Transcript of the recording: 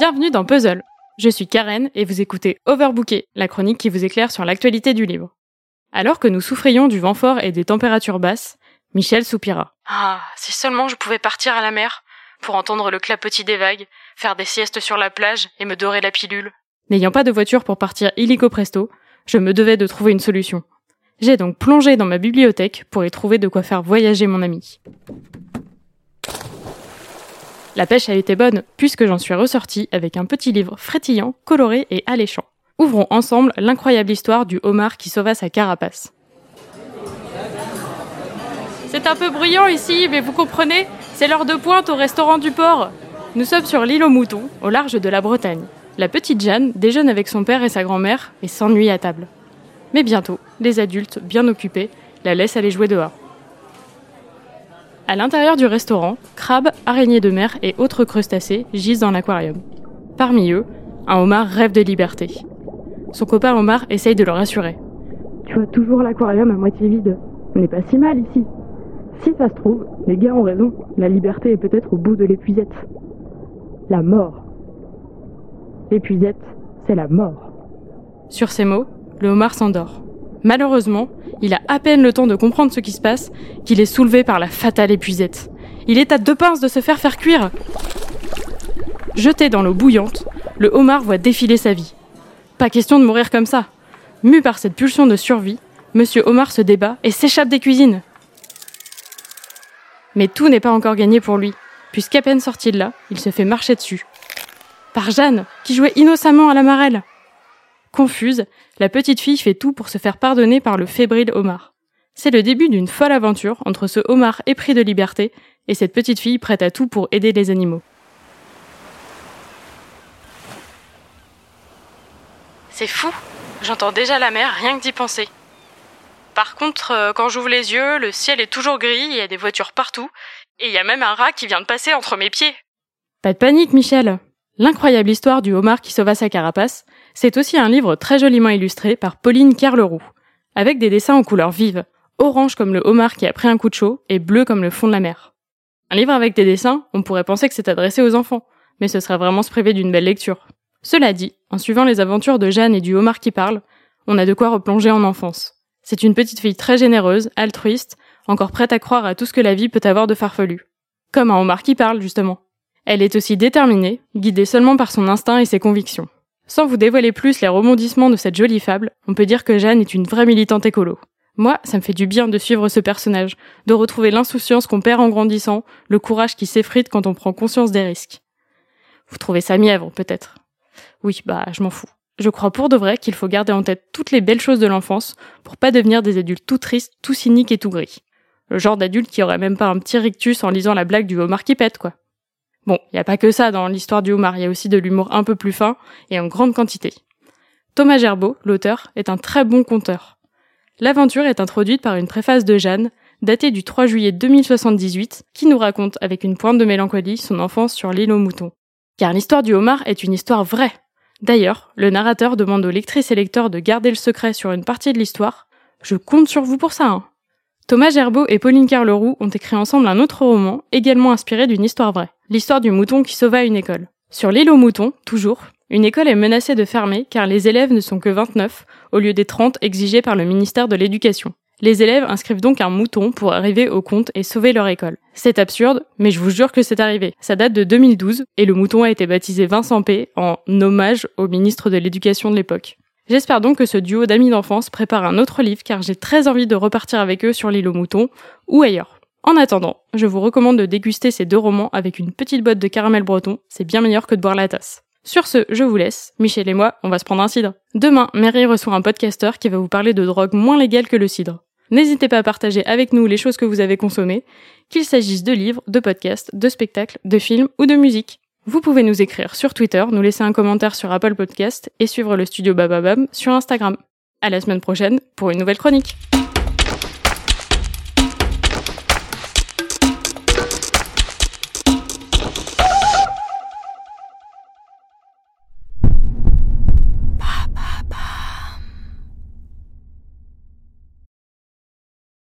Bienvenue dans Puzzle. Je suis Karen et vous écoutez Overbooké, la chronique qui vous éclaire sur l'actualité du livre. Alors que nous souffrions du vent fort et des températures basses, Michel soupira. Ah, si seulement je pouvais partir à la mer, pour entendre le clapotis des vagues, faire des siestes sur la plage et me dorer la pilule. N'ayant pas de voiture pour partir illico presto, je me devais de trouver une solution. J'ai donc plongé dans ma bibliothèque pour y trouver de quoi faire voyager mon ami. La pêche a été bonne, puisque j'en suis ressortie avec un petit livre frétillant, coloré et alléchant. Ouvrons ensemble l'incroyable histoire du homard qui sauva sa carapace. C'est un peu bruyant ici, mais vous comprenez, c'est l'heure de pointe au restaurant du port. Nous sommes sur l'île aux moutons, au large de la Bretagne. La petite Jeanne déjeune avec son père et sa grand-mère et s'ennuie à table. Mais bientôt, les adultes, bien occupés, la laissent aller jouer dehors. À l'intérieur du restaurant, crabes, araignées de mer et autres crustacés gisent dans l'aquarium. Parmi eux, un homard rêve de liberté. Son copain homard essaye de le rassurer. Tu vois toujours l'aquarium à moitié vide. On n'est pas si mal ici. Si ça se trouve, les gars ont raison, la liberté est peut-être au bout de l'épuisette. La mort. L'épuisette, c'est la mort. Sur ces mots, le homard s'endort. Malheureusement, il a à peine le temps de comprendre ce qui se passe qu'il est soulevé par la fatale épuisette. Il est à deux pinces de se faire faire cuire. Jeté dans l'eau bouillante, le homard voit défiler sa vie. Pas question de mourir comme ça. Mu par cette pulsion de survie, Monsieur Homard se débat et s'échappe des cuisines. Mais tout n'est pas encore gagné pour lui, puisqu'à peine sorti de là, il se fait marcher dessus. Par Jeanne, qui jouait innocemment à la marelle. Confuse, la petite fille fait tout pour se faire pardonner par le fébrile homard. C'est le début d'une folle aventure entre ce homard épris de liberté et cette petite fille prête à tout pour aider les animaux. C'est fou, j'entends déjà la mer rien que d'y penser. Par contre, euh, quand j'ouvre les yeux, le ciel est toujours gris, il y a des voitures partout, et il y a même un rat qui vient de passer entre mes pieds. Pas de panique, Michel. L'incroyable histoire du homard qui sauva sa carapace, c'est aussi un livre très joliment illustré par Pauline Carleroux, avec des dessins en couleurs vives, orange comme le homard qui a pris un coup de chaud et bleu comme le fond de la mer. Un livre avec des dessins, on pourrait penser que c'est adressé aux enfants, mais ce serait vraiment se priver d'une belle lecture. Cela dit, en suivant les aventures de Jeanne et du homard qui parle, on a de quoi replonger en enfance. C'est une petite fille très généreuse, altruiste, encore prête à croire à tout ce que la vie peut avoir de farfelu. Comme un homard qui parle, justement. Elle est aussi déterminée, guidée seulement par son instinct et ses convictions. Sans vous dévoiler plus les rebondissements de cette jolie fable, on peut dire que Jeanne est une vraie militante écolo. Moi, ça me fait du bien de suivre ce personnage, de retrouver l'insouciance qu'on perd en grandissant, le courage qui s'effrite quand on prend conscience des risques. Vous trouvez ça mièvre, peut-être? Oui, bah, je m'en fous. Je crois pour de vrai qu'il faut garder en tête toutes les belles choses de l'enfance pour pas devenir des adultes tout tristes, tout cyniques et tout gris. Le genre d'adulte qui aurait même pas un petit rictus en lisant la blague du homard qui pète, quoi. Bon, il n'y a pas que ça dans l'histoire du homard, il y a aussi de l'humour un peu plus fin et en grande quantité. Thomas Gerbeau, l'auteur, est un très bon conteur. L'aventure est introduite par une préface de Jeanne, datée du 3 juillet 2078, qui nous raconte avec une pointe de mélancolie son enfance sur l'île aux moutons. Car l'histoire du homard est une histoire vraie, D'ailleurs, le narrateur demande aux lectrices et lecteurs de garder le secret sur une partie de l'histoire. Je compte sur vous pour ça, hein. Thomas Gerbeau et Pauline Carleroux ont écrit ensemble un autre roman, également inspiré d'une histoire vraie. L'histoire du mouton qui sauva une école. Sur l'île aux moutons, toujours, une école est menacée de fermer car les élèves ne sont que 29 au lieu des 30 exigés par le ministère de l'Éducation. Les élèves inscrivent donc un mouton pour arriver au compte et sauver leur école. C'est absurde, mais je vous jure que c'est arrivé. Ça date de 2012 et le mouton a été baptisé Vincent P en hommage au ministre de l'Éducation de l'époque. J'espère donc que ce duo d'amis d'enfance prépare un autre livre car j'ai très envie de repartir avec eux sur l'île aux moutons ou ailleurs. En attendant, je vous recommande de déguster ces deux romans avec une petite boîte de caramel breton, c'est bien meilleur que de boire la tasse. Sur ce, je vous laisse. Michel et moi, on va se prendre un cidre. Demain, Mary reçoit un podcasteur qui va vous parler de drogues moins légales que le cidre. N'hésitez pas à partager avec nous les choses que vous avez consommées, qu'il s'agisse de livres, de podcasts, de spectacles, de films ou de musique. Vous pouvez nous écrire sur Twitter, nous laisser un commentaire sur Apple Podcast et suivre le studio Bababam sur Instagram. À la semaine prochaine pour une nouvelle chronique.